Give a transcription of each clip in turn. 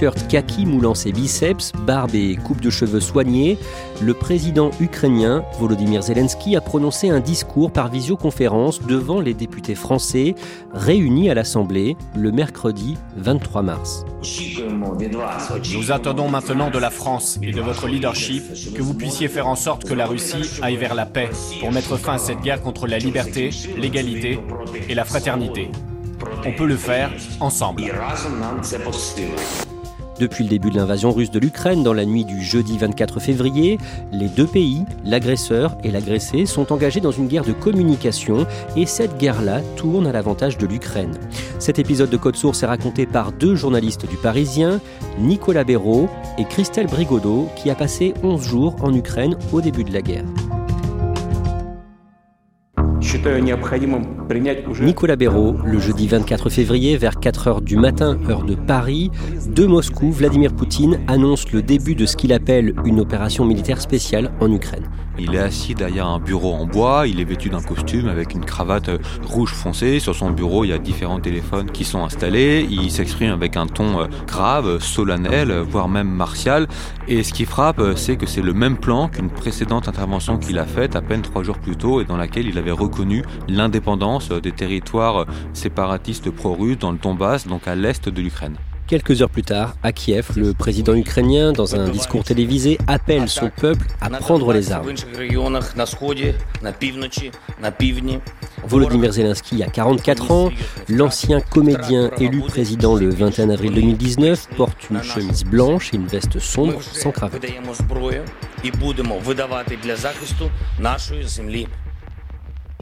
T-shirt kaki moulant ses biceps, barbe et coupe de cheveux soignée, le président ukrainien Volodymyr Zelensky a prononcé un discours par visioconférence devant les députés français réunis à l'Assemblée le mercredi 23 mars. Nous attendons maintenant de la France et de votre leadership que vous puissiez faire en sorte que la Russie aille vers la paix pour mettre fin à cette guerre contre la liberté, l'égalité et la fraternité. On peut le faire ensemble. Depuis le début de l'invasion russe de l'Ukraine dans la nuit du jeudi 24 février, les deux pays, l'agresseur et l'agressé, sont engagés dans une guerre de communication et cette guerre-là tourne à l'avantage de l'Ukraine. Cet épisode de Code Source est raconté par deux journalistes du Parisien, Nicolas Béraud et Christelle Brigodeau, qui a passé 11 jours en Ukraine au début de la guerre. Nicolas Béraud, le jeudi 24 février vers 4 h du matin, heure de Paris, de Moscou, Vladimir Poutine annonce le début de ce qu'il appelle une opération militaire spéciale en Ukraine. Il est assis derrière un bureau en bois, il est vêtu d'un costume avec une cravate rouge foncé. Sur son bureau, il y a différents téléphones qui sont installés. Il s'exprime avec un ton euh, grave, solennel, voire même martial. Et ce qui frappe, c'est que c'est le même plan qu'une précédente intervention qu'il a faite à peine trois jours plus tôt et dans laquelle il avait reconnu l'indépendance des territoires séparatistes pro-russes dans le Donbass, donc à l'est de l'Ukraine. Quelques heures plus tard, à Kiev, le président ukrainien, dans un discours télévisé, appelle son peuple à prendre les armes. Volodymyr Zelensky a 44 ans. L'ancien comédien élu président le 21 avril 2019 porte une chemise blanche et une veste sombre sans cravate.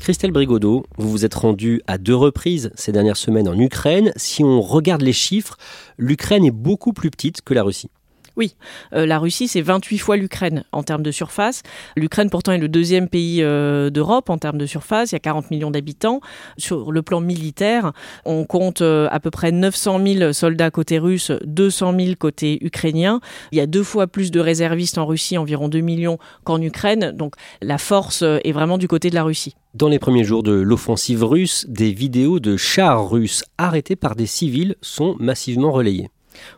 Christelle Brigodeau, vous vous êtes rendue à deux reprises ces dernières semaines en Ukraine. Si on regarde les chiffres, l'Ukraine est beaucoup plus petite que la Russie. Oui, euh, la Russie, c'est 28 fois l'Ukraine en termes de surface. L'Ukraine, pourtant, est le deuxième pays euh, d'Europe en termes de surface. Il y a 40 millions d'habitants. Sur le plan militaire, on compte euh, à peu près 900 000 soldats côté russe, 200 000 côté ukrainien. Il y a deux fois plus de réservistes en Russie, environ 2 millions, qu'en Ukraine. Donc la force est vraiment du côté de la Russie. Dans les premiers jours de l'offensive russe, des vidéos de chars russes arrêtés par des civils sont massivement relayées.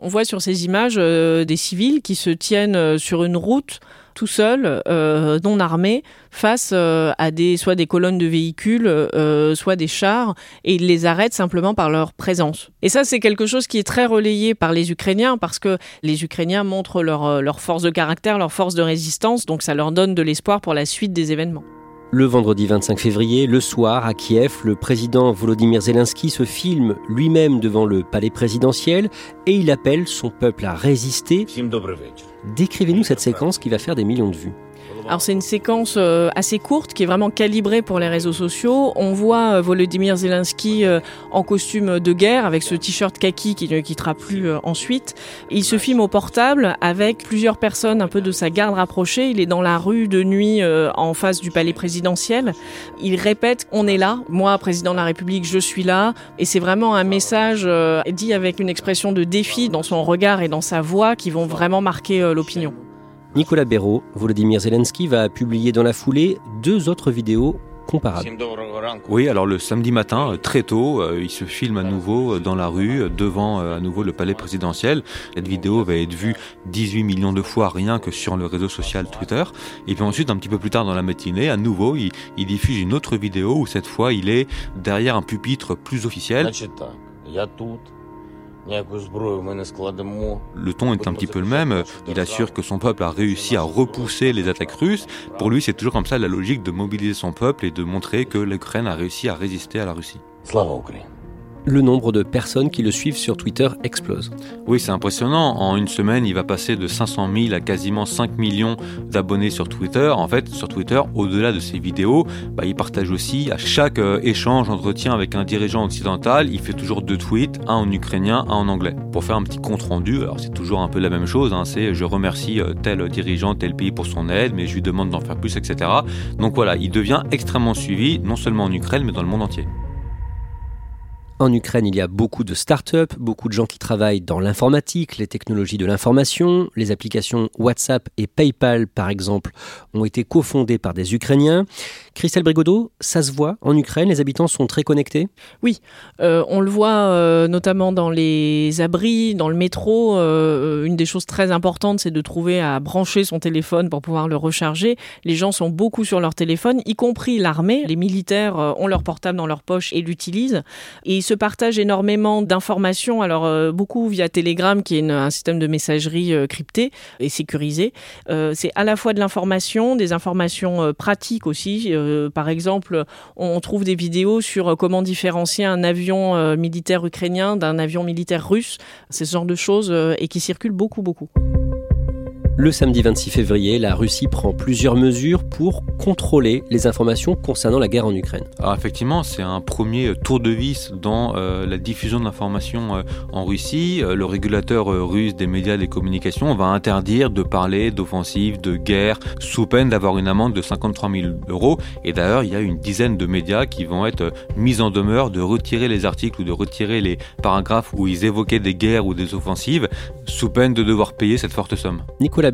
On voit sur ces images euh, des civils qui se tiennent euh, sur une route tout seuls, euh, non armés, face à des soit des colonnes de véhicules, soit des chars, et ils les arrêtent simplement par leur présence. Et ça, c'est quelque chose qui est très relayé par les Ukrainiens parce que les Ukrainiens montrent leur, leur force de caractère, leur force de résistance, donc ça leur donne de l'espoir pour la suite des événements. Le vendredi 25 février, le soir, à Kiev, le président Volodymyr Zelensky se filme lui-même devant le palais présidentiel et il appelle son peuple à résister. Décrivez-nous cette séquence qui va faire des millions de vues. Alors c'est une séquence euh, assez courte qui est vraiment calibrée pour les réseaux sociaux. On voit euh, Volodymyr Zelensky euh, en costume de guerre avec ce t-shirt kaki qui ne quittera plus ensuite. Il se filme au portable avec plusieurs personnes un peu de sa garde rapprochée. Il est dans la rue de nuit en face du palais présidentiel. Il répète on est là, moi président de la République, je suis là et c'est vraiment un message dit avec une expression de défi dans son regard et dans sa voix qui vont vraiment marquer l'opinion. Nicolas Béraud, Volodymyr Zelensky va publier dans la foulée deux autres vidéos comparables. Oui, alors le samedi matin, euh, très tôt, euh, il se filme à nouveau euh, dans la rue, devant à nouveau le palais présidentiel. Cette vidéo va être vue 18 millions de fois rien que sur le réseau social Twitter. Et puis ensuite, un petit peu plus tard dans la matinée, à nouveau, il, il diffuse une autre vidéo où cette fois, il est derrière un pupitre plus officiel. Le ton est un petit peu le même. Il assure que son peuple a réussi à repousser les attaques russes. Pour lui, c'est toujours comme ça la logique de mobiliser son peuple et de montrer que l'Ukraine a réussi à résister à la Russie le nombre de personnes qui le suivent sur Twitter explose. Oui, c'est impressionnant. En une semaine, il va passer de 500 000 à quasiment 5 millions d'abonnés sur Twitter. En fait, sur Twitter, au-delà de ses vidéos, bah, il partage aussi à chaque euh, échange, entretien avec un dirigeant occidental, il fait toujours deux tweets, un en ukrainien, un en anglais, pour faire un petit compte rendu. Alors c'est toujours un peu la même chose. Hein, c'est je remercie euh, tel dirigeant, tel pays pour son aide, mais je lui demande d'en faire plus, etc. Donc voilà, il devient extrêmement suivi, non seulement en Ukraine, mais dans le monde entier. En Ukraine, il y a beaucoup de start-up, beaucoup de gens qui travaillent dans l'informatique, les technologies de l'information. Les applications WhatsApp et PayPal, par exemple, ont été cofondées par des Ukrainiens. Christelle Brigodeau, ça se voit en Ukraine, les habitants sont très connectés? Oui, euh, on le voit euh, notamment dans les abris, dans le métro. Euh, une des choses très importantes, c'est de trouver à brancher son téléphone pour pouvoir le recharger. Les gens sont beaucoup sur leur téléphone, y compris l'armée. Les militaires ont leur portable dans leur poche et l'utilisent. Et ils se partagent énormément d'informations, alors beaucoup via Telegram, qui est un système de messagerie crypté et sécurisé. c'est à la fois de l'information, des informations pratiques aussi euh, par exemple, on trouve des vidéos sur euh, comment différencier un avion euh, militaire ukrainien d'un avion militaire russe. C'est ce genre de choses et qui circulent beaucoup, beaucoup. Le samedi 26 février, la Russie prend plusieurs mesures pour contrôler les informations concernant la guerre en Ukraine. Alors effectivement, c'est un premier tour de vis dans euh, la diffusion de l'information euh, en Russie. Euh, le régulateur russe des médias et des communications va interdire de parler d'offensive, de guerre, sous peine d'avoir une amende de 53 000 euros. Et d'ailleurs, il y a une dizaine de médias qui vont être mis en demeure de retirer les articles ou de retirer les paragraphes où ils évoquaient des guerres ou des offensives, sous peine de devoir payer cette forte somme. Nicolas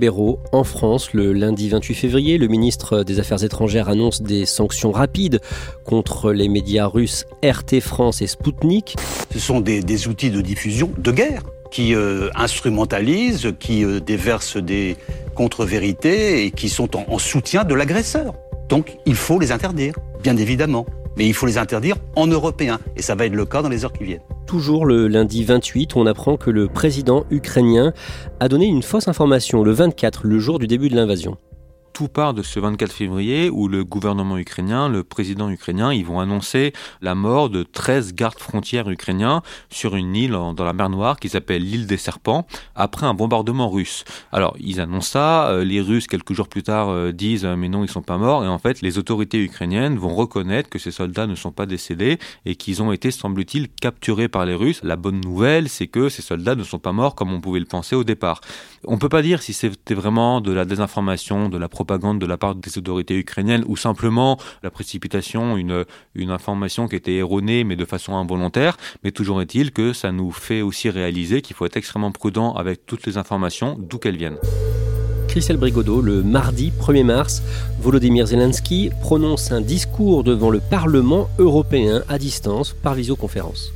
en France, le lundi 28 février, le ministre des Affaires étrangères annonce des sanctions rapides contre les médias russes RT France et Sputnik. Ce sont des, outils de diffusion de guerre qui euh, instrumentalisent, qui euh, déversent des contre-vérités et qui sont en soutien de l'agresseur. Donc il faut les interdire, bien évidemment. Mais il faut les interdire en européen. Et ça va être le cas dans les heures qui viennent. Toujours le lundi 28, on apprend que le président ukrainien a donné une fausse information le 24, le jour du début de l'invasion tout part de ce 24 février où le gouvernement ukrainien, le président ukrainien, ils vont annoncer la mort de 13 gardes frontières ukrainiens sur une île dans la mer Noire qui s'appelle l'île des Serpents après un bombardement russe. Alors, ils annoncent ça, euh, les Russes quelques jours plus tard euh, disent euh, mais non, ils sont pas morts et en fait, les autorités ukrainiennes vont reconnaître que ces soldats ne sont pas décédés et qu'ils ont été semble-t-il capturés par les Russes. La bonne nouvelle, c'est que ces soldats ne sont pas morts comme on pouvait le penser au départ. On peut pas dire si c'était vraiment de la désinformation, de la propagande propagande de la part des autorités ukrainiennes ou simplement la précipitation, une, une information qui était erronée mais de façon involontaire. Mais toujours est-il que ça nous fait aussi réaliser qu'il faut être extrêmement prudent avec toutes les informations, d'où qu'elles viennent. Christelle Brigodeau, le mardi 1er mars, Volodymyr Zelensky prononce un discours devant le Parlement européen à distance par visioconférence.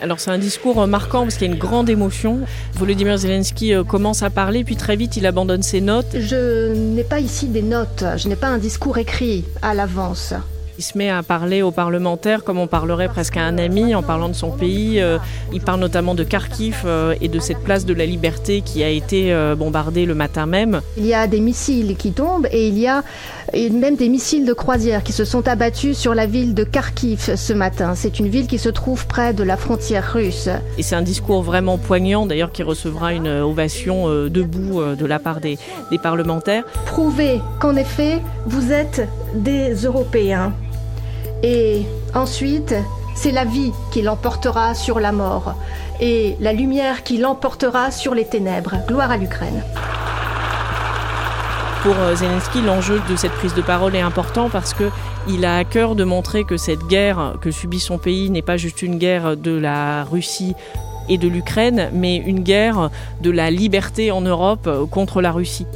Alors c'est un discours euh, marquant parce qu'il y a une grande émotion. Volodymyr Zelensky euh, commence à parler, puis très vite il abandonne ses notes. Je n'ai pas ici des notes, je n'ai pas un discours écrit à l'avance. Il se met à parler aux parlementaires comme on parlerait presque à un ami en parlant de son pays. Euh, il parle notamment de Kharkiv euh, et de cette place de la liberté qui a été euh, bombardée le matin même. Il y a des missiles qui tombent et il y a même des missiles de croisière qui se sont abattus sur la ville de Kharkiv ce matin. C'est une ville qui se trouve près de la frontière russe. Et c'est un discours vraiment poignant d'ailleurs qui recevra une ovation debout de la part des, des parlementaires. Prouvez qu'en effet vous êtes des Européens. Et ensuite, c'est la vie qui l'emportera sur la mort et la lumière qui l'emportera sur les ténèbres. Gloire à l'Ukraine. Pour euh, Zelensky, l'enjeu de cette prise de parole est important parce que il a à cœur de montrer que cette guerre que subit son pays n'est pas juste une guerre de la Russie et de l'Ukraine, mais une guerre de la liberté en Europe contre la Russie.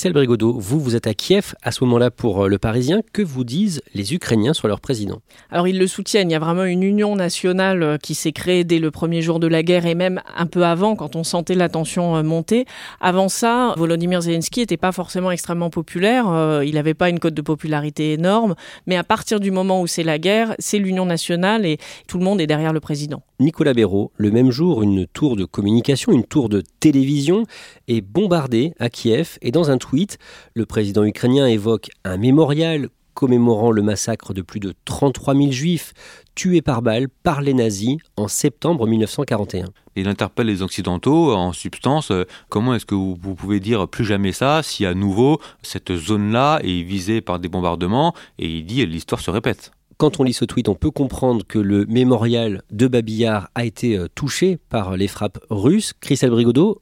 Christelle Brigodeau, vous, vous êtes à Kiev à ce moment-là pour euh, le Parisien. Que vous disent les Ukrainiens sur leur président? Alors, ils le soutiennent. Il y a vraiment une union nationale euh, qui s'est créée dès le premier jour de la guerre et même un peu avant, quand on sentait la tension euh, monter. Avant ça, Volodymyr Zelensky n'était pas forcément extrêmement populaire. Il n'avait pas une cote de popularité énorme. Mais à partir du moment où c'est la guerre, c'est l'union nationale et tout le monde est derrière le président. Nicolas Béraud, le même jour, une tour de communication, une tour de télévision est bombardée à Kiev et dans un tweet, le président ukrainien évoque un mémorial commémorant le massacre de plus de 33 000 juifs tués par balle par les nazis en septembre 1941. Il interpelle les Occidentaux en substance, euh, comment est-ce que vous, pouvez dire plus jamais ça si à nouveau cette zone-là est visée par des bombardements? Et il dit l'histoire se répète. Quand on lit ce tweet, on peut comprendre que le mémorial de Babillard a été euh, touché par les frappes russes. Christelle Brigodeau,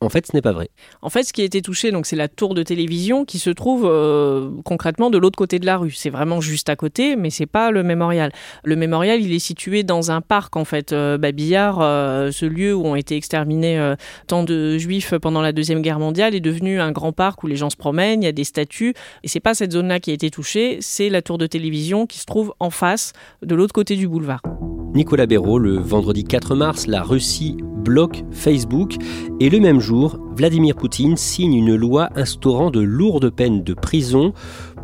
En fait, ce n'est pas vrai. En fait, ce qui a été touché, donc, c'est la tour de télévision qui se trouve euh, concrètement de l'autre côté de la rue. C'est vraiment juste à côté, mais c'est pas le mémorial. Le mémorial, il est situé dans un parc, en fait, euh, Babillard, euh, ce lieu où ont été exterminés tant de juifs pendant la deuxième guerre mondiale, est devenu un grand parc où les gens se promènent, il y a des statues. Et c'est pas cette zone-là qui a été touchée, c'est la tour de télévision qui se trouve en face, de l'autre côté du boulevard. Nicolas Béraud, le vendredi 4 mars, la Russie bloque Facebook. Et le même jour, Vladimir Poutine signe une loi instaurant de lourdes peines de prison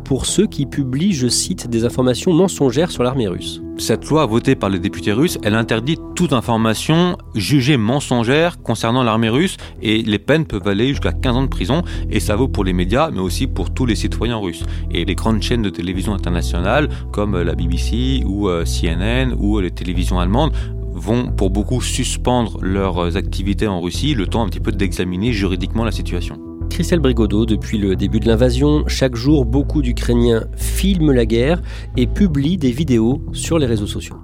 pour ceux qui publient, je cite, des informations mensongères sur l'armée russe. Cette loi votée par les députés russes, elle interdit toute information jugée mensongère concernant l'armée russe et les peines peuvent aller jusqu'à 15 ans de prison et ça vaut pour les médias mais aussi pour tous les citoyens russes. Et les grandes chaînes de télévision internationales comme la BBC ou euh, CNN ou les télévisions allemandes vont pour beaucoup suspendre leurs activités en Russie le temps un petit peu d'examiner juridiquement la situation. Christelle Brigodeau, depuis le début de l'invasion, chaque jour, beaucoup d'Ukrainiens filment la guerre et publient des vidéos sur les réseaux sociaux.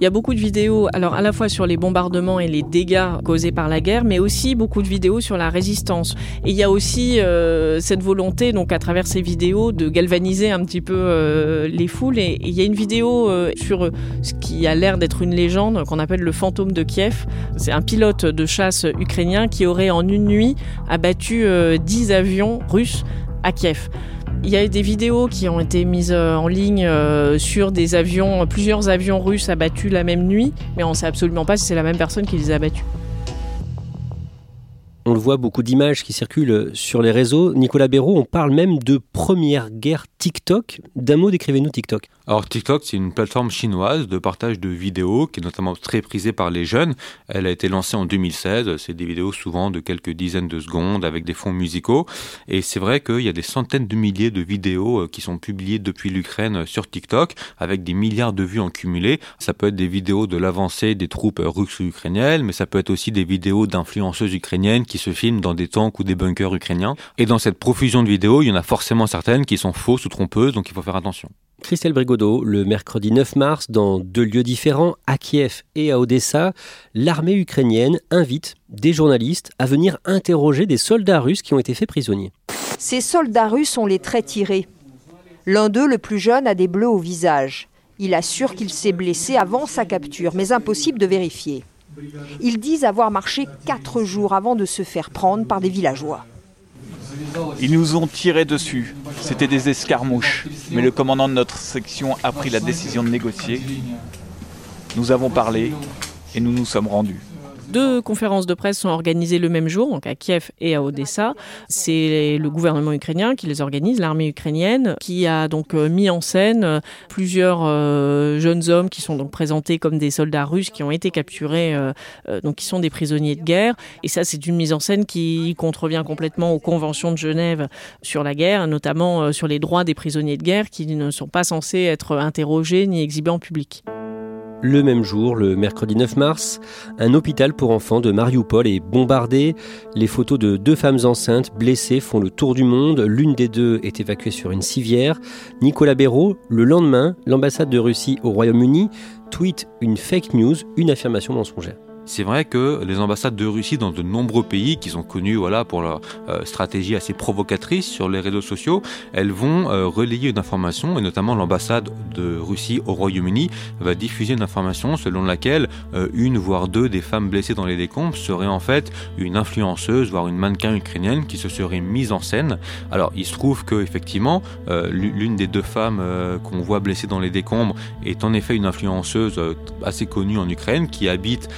Il y a beaucoup de vidéos, alors à la fois sur les bombardements et les dégâts causés par la guerre, mais aussi beaucoup de vidéos sur la résistance. Et il y a aussi euh, cette volonté, donc à travers ces vidéos, de galvaniser un petit peu euh, les foules. Et, il y a une vidéo euh, sur ce qui a l'air d'être une légende qu'on appelle le fantôme de Kiev. C'est un pilote de chasse ukrainien qui aurait en une nuit abattu 10 avions russes à Kiev. Il y a des vidéos qui ont été mises euh, en ligne euh, sur des avions, plusieurs avions russes abattus la même nuit, mais on ne sait absolument pas si c'est la même personne qui les a abattus. On le voit, beaucoup d'images qui circulent sur les réseaux. Nicolas Béraud, on parle même de première guerre TikTok. D'un mot, décrivez-nous TikTok. Alors TikTok, c'est une plateforme chinoise de partage de vidéos qui est notamment très prisée par les jeunes. Elle a été lancée en 2016. C'est des vidéos souvent de quelques dizaines de secondes avec des fonds musicaux. Et c'est vrai qu'il y a des centaines de milliers de vidéos euh, qui sont publiées depuis l'Ukraine sur TikTok avec des milliards de vues en cumulé. Ça peut être des vidéos de l'avancée des troupes russes ou ukrainiennes, mais ça peut être aussi des vidéos d'influenceuses ukrainiennes qui se filment dans des tanks ou des bunkers ukrainiens. Et dans cette profusion de vidéos, il y en a forcément certaines qui sont fausses ou trompeuses, donc il faut faire attention. Christelle Brigodeau, le mercredi 9 mars, dans deux lieux différents, à Kiev et à Odessa, l'armée ukrainienne invite des journalistes à venir interroger des soldats russes qui ont été faits prisonniers. Ces soldats russes ont les traits tirés. L'un d'eux, le plus jeune, a des bleus au visage. Il assure qu'il s'est blessé avant sa capture, mais impossible de vérifier. Ils disent avoir marché quatre jours avant de se faire prendre par des villageois. Ils nous ont tiré dessus. C'était des escarmouches. Mais le commandant de notre section a pris la décision de négocier. Nous avons parlé et nous nous sommes rendus. Deux conférences de presse sont organisées le même jour, donc à Kiev et à Odessa. C'est le gouvernement ukrainien qui les organise, l'armée ukrainienne, qui a donc euh, mis en scène euh, plusieurs euh, jeunes hommes qui sont donc présentés comme des soldats russes qui ont été capturés, donc qui sont des prisonniers de guerre. Et ça, c'est une mise en scène qui contrevient complètement aux conventions de Genève sur la guerre, notamment sur les droits des prisonniers de guerre qui ne sont pas censés être interrogés ni exhibés en public. Le même jour, le mercredi 9 mars, un hôpital pour enfants de Mariupol est bombardé. Les photos de deux femmes enceintes blessées font le tour du monde. L'une des deux est évacuée sur une civière. Nicolas Béraud, le lendemain, l'ambassade de Russie au Royaume-Uni tweet une fake news, une affirmation mensongère. C'est vrai que les ambassades de Russie dans de nombreux pays qui sont connus voilà, pour leur euh, stratégie assez provocatrice sur les réseaux sociaux, elles vont euh, relayer une information, et notamment l'ambassade de Russie au Royaume-Uni va diffuser une information selon laquelle euh, une voire deux des femmes blessées dans les décombres seraient en fait une influenceuse, voire une mannequin ukrainienne qui se serait mise en scène. Alors il se trouve que effectivement l'une des deux femmes qu'on voit blessées dans les décombres est en effet une influenceuse assez connue en Ukraine qui habite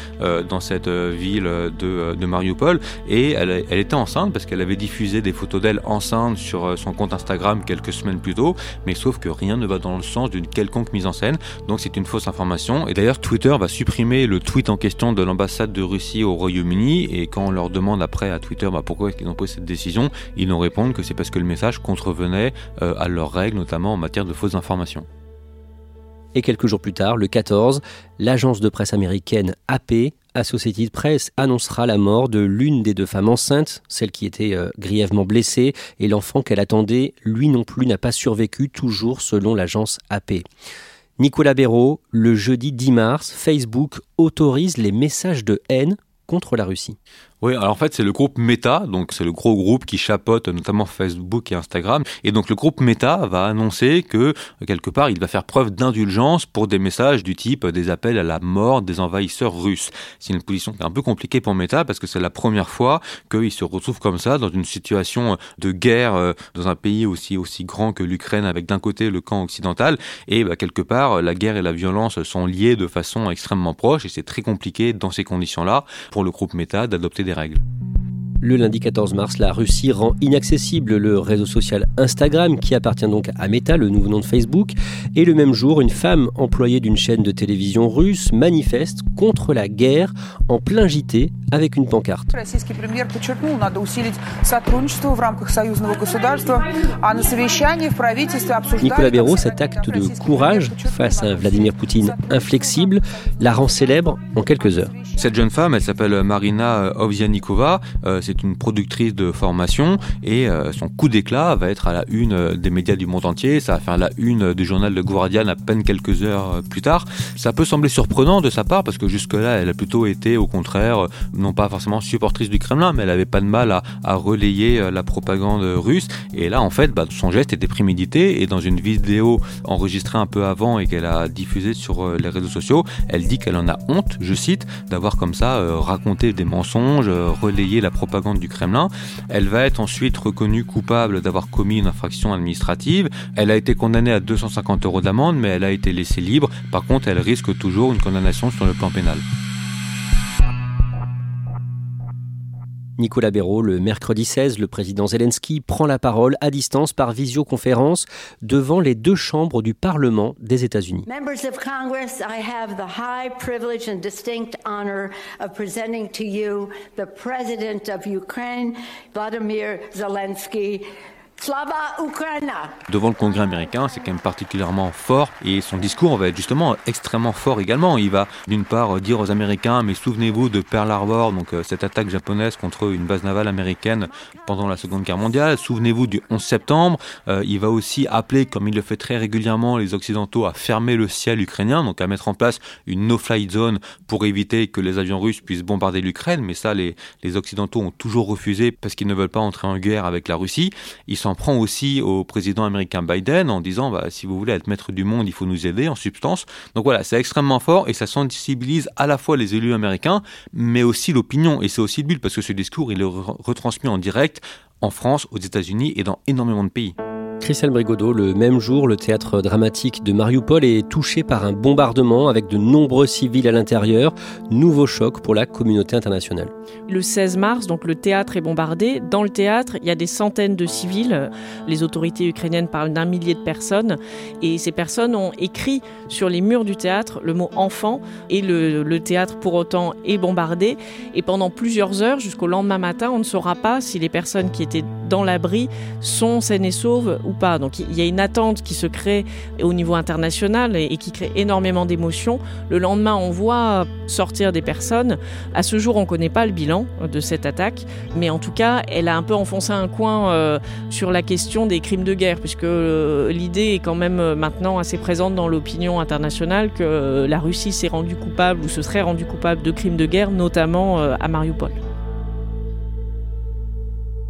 dans cette euh, ville de, de Mariupol et elle, était enceinte parce qu'elle avait diffusé des photos d'elle enceinte sur euh, son compte Instagram quelques semaines plus tôt, mais sauf que rien ne va dans le sens d'une quelconque mise en scène, donc c'est une fausse information. Et d'ailleurs, Twitter va supprimer le tweet en question de l'ambassade de Russie au Royaume-Uni et quand on leur demande après à Twitter bah, pourquoi ils ont pris cette décision, ils nous répondent que c'est parce que le message contrevenait euh, à leurs règles, notamment en matière de fausses informations. Et quelques jours plus tard, le 14, l'agence de presse américaine AP Associated Press annoncera la mort de l'une des deux femmes enceintes, celle qui était euh, grièvement blessée, et l'enfant qu'elle attendait, lui non plus, n'a pas survécu, toujours selon l'agence AP. Nicolas Béraud, le jeudi 10 mars, Facebook autorise les messages de haine contre la Russie. Oui, alors en fait, c'est le groupe Meta, donc c'est le gros groupe qui chapeaute notamment Facebook et Instagram. Et donc le groupe Meta va annoncer que quelque part, il va faire preuve d'indulgence pour des messages du type des appels à la mort des envahisseurs russes. C'est une position qui est un peu compliquée pour Meta parce que c'est la première fois qu'il se retrouve comme ça dans une situation de guerre euh, dans un pays aussi aussi grand que l'Ukraine avec d'un côté le camp occidental et bah, quelque part la guerre et la violence sont liées de façon extrêmement proche et c'est très compliqué dans ces conditions-là pour le groupe Meta d'adopter des règles. Le lundi 14 mars, la Russie rend inaccessible le réseau social Instagram, qui appartient donc à Meta, le nouveau nom de Facebook. Et le même jour, une femme employée d'une chaîne de télévision russe manifeste contre la guerre en plein JT avec une pancarte. Nicolas Béraud, cet acte de courage face à Vladimir Poutine inflexible, la rend célèbre en quelques heures. Cette jeune femme, elle s'appelle Marina Ovsianikova. Euh, c'est une productrice de formation et euh, son coup d'éclat va être à la une euh, des médias du monde entier. Ça va faire la une du journal de Guardian à peine quelques heures plus tard. Ça peut sembler surprenant de sa part parce que jusque-là, elle a plutôt été au contraire, non pas forcément supportrice du Kremlin, mais elle avait pas de mal à, relayer la propagande russe. Et là, en fait, bah, son geste était prémédité et dans une vidéo enregistrée un peu avant et qu'elle a diffusée sur les réseaux sociaux, elle dit qu'elle en a honte, je cite, d'avoir comme ça raconté des mensonges, relayé la propagande du Kremlin. Elle va être ensuite reconnue coupable d'avoir commis une infraction administrative. Elle a été condamnée à 250 euros d'amende, mais elle a été laissée libre. Par contre, elle risque toujours une condamnation sur le plan pénal. Nicolas Béraud, le mercredi 16, le président Zelensky prend la parole à distance par visioconférence devant les deux chambres du Parlement des États-Unis. Members of Congress, I have the high privilege and distinct honor of presenting to you the President of Ukraine, Vladimir Zelensky. Devant le Congrès américain, c'est quand même particulièrement fort et son discours va être justement extrêmement fort également. Il va d'une part dire aux Américains, mais souvenez-vous de Pearl Harbor, donc euh, cette attaque japonaise contre une base navale américaine pendant la Seconde Guerre mondiale. Souvenez-vous du 11 septembre. Euh, il va aussi appeler, comme il le fait très régulièrement, les Occidentaux à fermer le ciel ukrainien, donc à mettre en place une no-flight zone pour éviter que les avions russes puissent bombarder l'Ukraine. Mais ça, les, les Occidentaux ont toujours refusé parce qu'ils ne veulent pas entrer en guerre avec la Russie. Ils s'en prend aussi au président américain Biden en disant bah, si vous voulez être maître du monde, il faut nous aider en substance. Donc voilà, c'est extrêmement fort et ça sensibilise à la fois les élus américains, mais aussi l'opinion. Et c'est aussi le but parce que ce discours, il est retransmis en direct en France, aux États-Unis et dans énormément de pays. Christelle Brigodeau, le même jour, le théâtre dramatique de Mariupol est touché par un bombardement avec de nombreux civils à l'intérieur. Nouveau choc pour la communauté internationale. Le 16 mars, donc le théâtre est bombardé. Dans le théâtre, il y a des centaines de civils. Les autorités ukrainiennes parlent d'un millier de personnes. Et ces personnes ont écrit sur les murs du théâtre le mot enfant. Et le, le théâtre, pour autant, est bombardé. Et pendant plusieurs heures, jusqu'au lendemain matin, on ne saura pas si les personnes qui étaient dans l'abri sont saines et sauves Donc il y a une attente qui se crée au niveau international et, qui crée énormément d'émotions. Le lendemain, on voit sortir des personnes. À ce jour, on ne connaît pas le bilan de cette attaque, mais en tout cas, elle a un peu enfoncé un coin euh, sur la question des crimes de guerre, puisque euh, l'idée est quand même euh, maintenant assez présente dans l'opinion internationale que la Russie s'est rendue coupable ou se serait rendue coupable de crimes de guerre, notamment à Mariupol.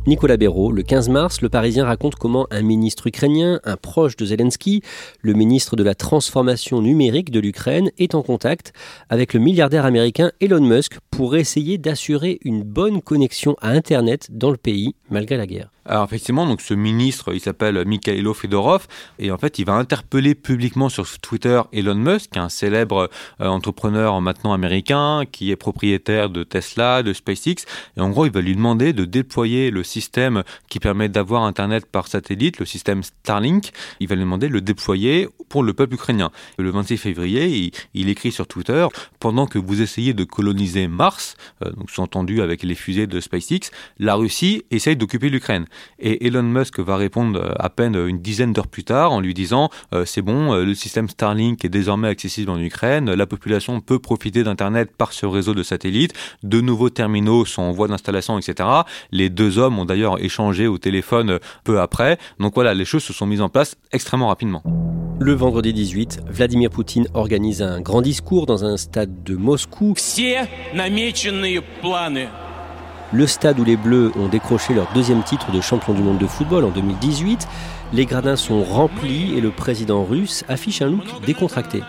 Nicolas Béraud, le 15 mars, le Parisien raconte comment un ministre ukrainien, un proche de Zelensky, le ministre de la transformation numérique de l'Ukraine, est en contact avec le milliardaire américain Elon Musk pour essayer d'assurer une bonne connexion à Internet dans le pays malgré la guerre. Alors effectivement, donc ce ministre, il s'appelle Mikhailo Fedorov, et en fait, il va interpeller publiquement sur Twitter Elon Musk, un célèbre euh, entrepreneur maintenant américain, qui est propriétaire de Tesla, de SpaceX, et en gros, il va lui demander de déployer le système qui permet d'avoir Internet par satellite, le système Starlink. Il va lui demander de le déployer pour le peuple ukrainien. Le 26 février, il, écrit sur Twitter, pendant que vous essayez de coloniser Mars, euh, donc sous-entendu avec les fusées de SpaceX, la Russie essaye d'occuper l'Ukraine. Et Elon Musk va répondre euh, à peine une dizaine d'heures plus tard en lui disant euh, c'est bon, euh, le système Starlink est désormais accessible en Ukraine, la population peut profiter d'Internet par ce réseau de satellites, de nouveaux terminaux sont en voie d'installation, etc. Les deux hommes ont d'ailleurs échangé au téléphone peu après. Donc voilà, les choses se sont mises en place extrêmement rapidement. Le vendredi 18, Vladimir Poutine organise un grand discours dans un stade de Moscou. Le stade où les Bleus ont décroché leur deuxième titre de champion du monde de football en 2018. Les gradins sont remplis et le président russe affiche un look décontracté.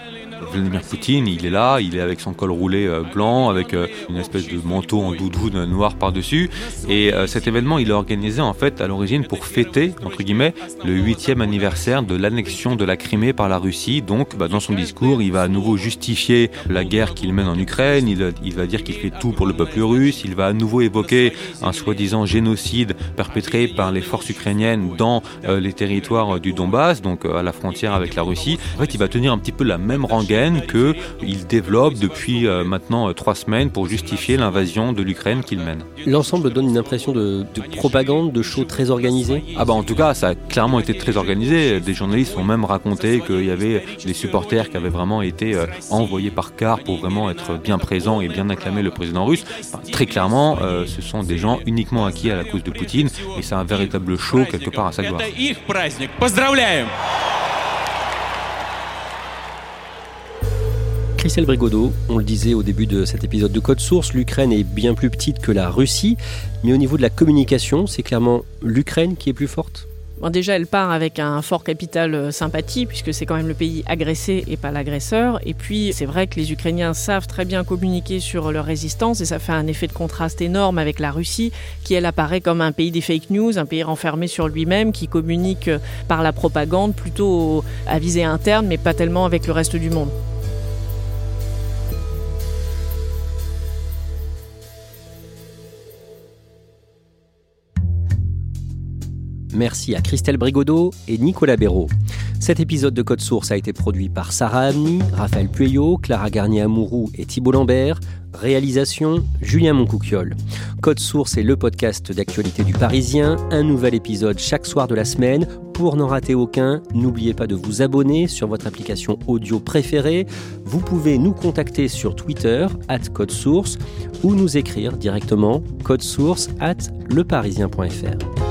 Vladimir Poutine, il est là, il est avec son col roulé euh, blanc, avec euh, une espèce de manteau en doudoune noir par-dessus. Et euh, cet événement, il est organisé en fait à l'origine pour fêter, entre guillemets, le huitième anniversaire de l'annexion de la Crimée par la Russie. Donc, bah, dans son discours, il va à nouveau justifier la guerre qu'il mène en Ukraine, il, va dire qu'il fait tout pour le peuple russe, il va à nouveau évoquer un soi-disant génocide perpétré par les forces ukrainiennes dans les territoires du Donbass, donc à la frontière avec la Russie. En fait, il va tenir un petit peu la même qu'il développe depuis euh, maintenant euh, trois semaines pour justifier l'invasion de l'Ukraine qu'il mène. L'ensemble donne une impression de, propagande, de show très organisé Ah bah en tout cas, ça a clairement été très organisé. Des journalistes ont même raconté qu'il y avait des supporters qui avaient vraiment été euh, envoyés par car pour vraiment être bien présents et bien acclamer le président russe. très clairement, ce sont des gens uniquement acquis à la cause de Poutine et c'est un véritable show quelque part à sa gloire. Christelle Brigodeau, on le disait au début de cet épisode de Code Source, l'Ukraine est bien plus petite que la Russie, mais au niveau de la communication, c'est clairement l'Ukraine qui est plus forte? Déjà, elle part avec un fort capital euh, sympathie, puisque c'est quand même le pays agressé et pas l'agresseur. Et puis, c'est vrai que les Ukrainiens savent très bien communiquer sur leur résistance, et ça fait un effet de contraste énorme avec la Russie, qui, elle, apparaît comme un pays des fake news, un pays renfermé sur lui-même, qui communique euh, par la propagande, plutôt à visée interne, mais pas tellement avec le reste du monde. Merci à Christelle Brigodeau et Nicolas Béraud. Cet épisode de Code Source a été produit par Sarah Amni, Raphaël Pueyo, Clara Garnier-Amouroux et Thibault Lambert. Réalisation Julien Moncouquiole. Code Source est le podcast d'actualité du Parisien. Un nouvel épisode chaque soir de la semaine. Pour n'en rater aucun, n'oubliez pas de vous abonner sur votre application audio préférée. Vous pouvez nous contacter sur Twitter, at Code Source, ou nous écrire directement code source at leparisien.fr.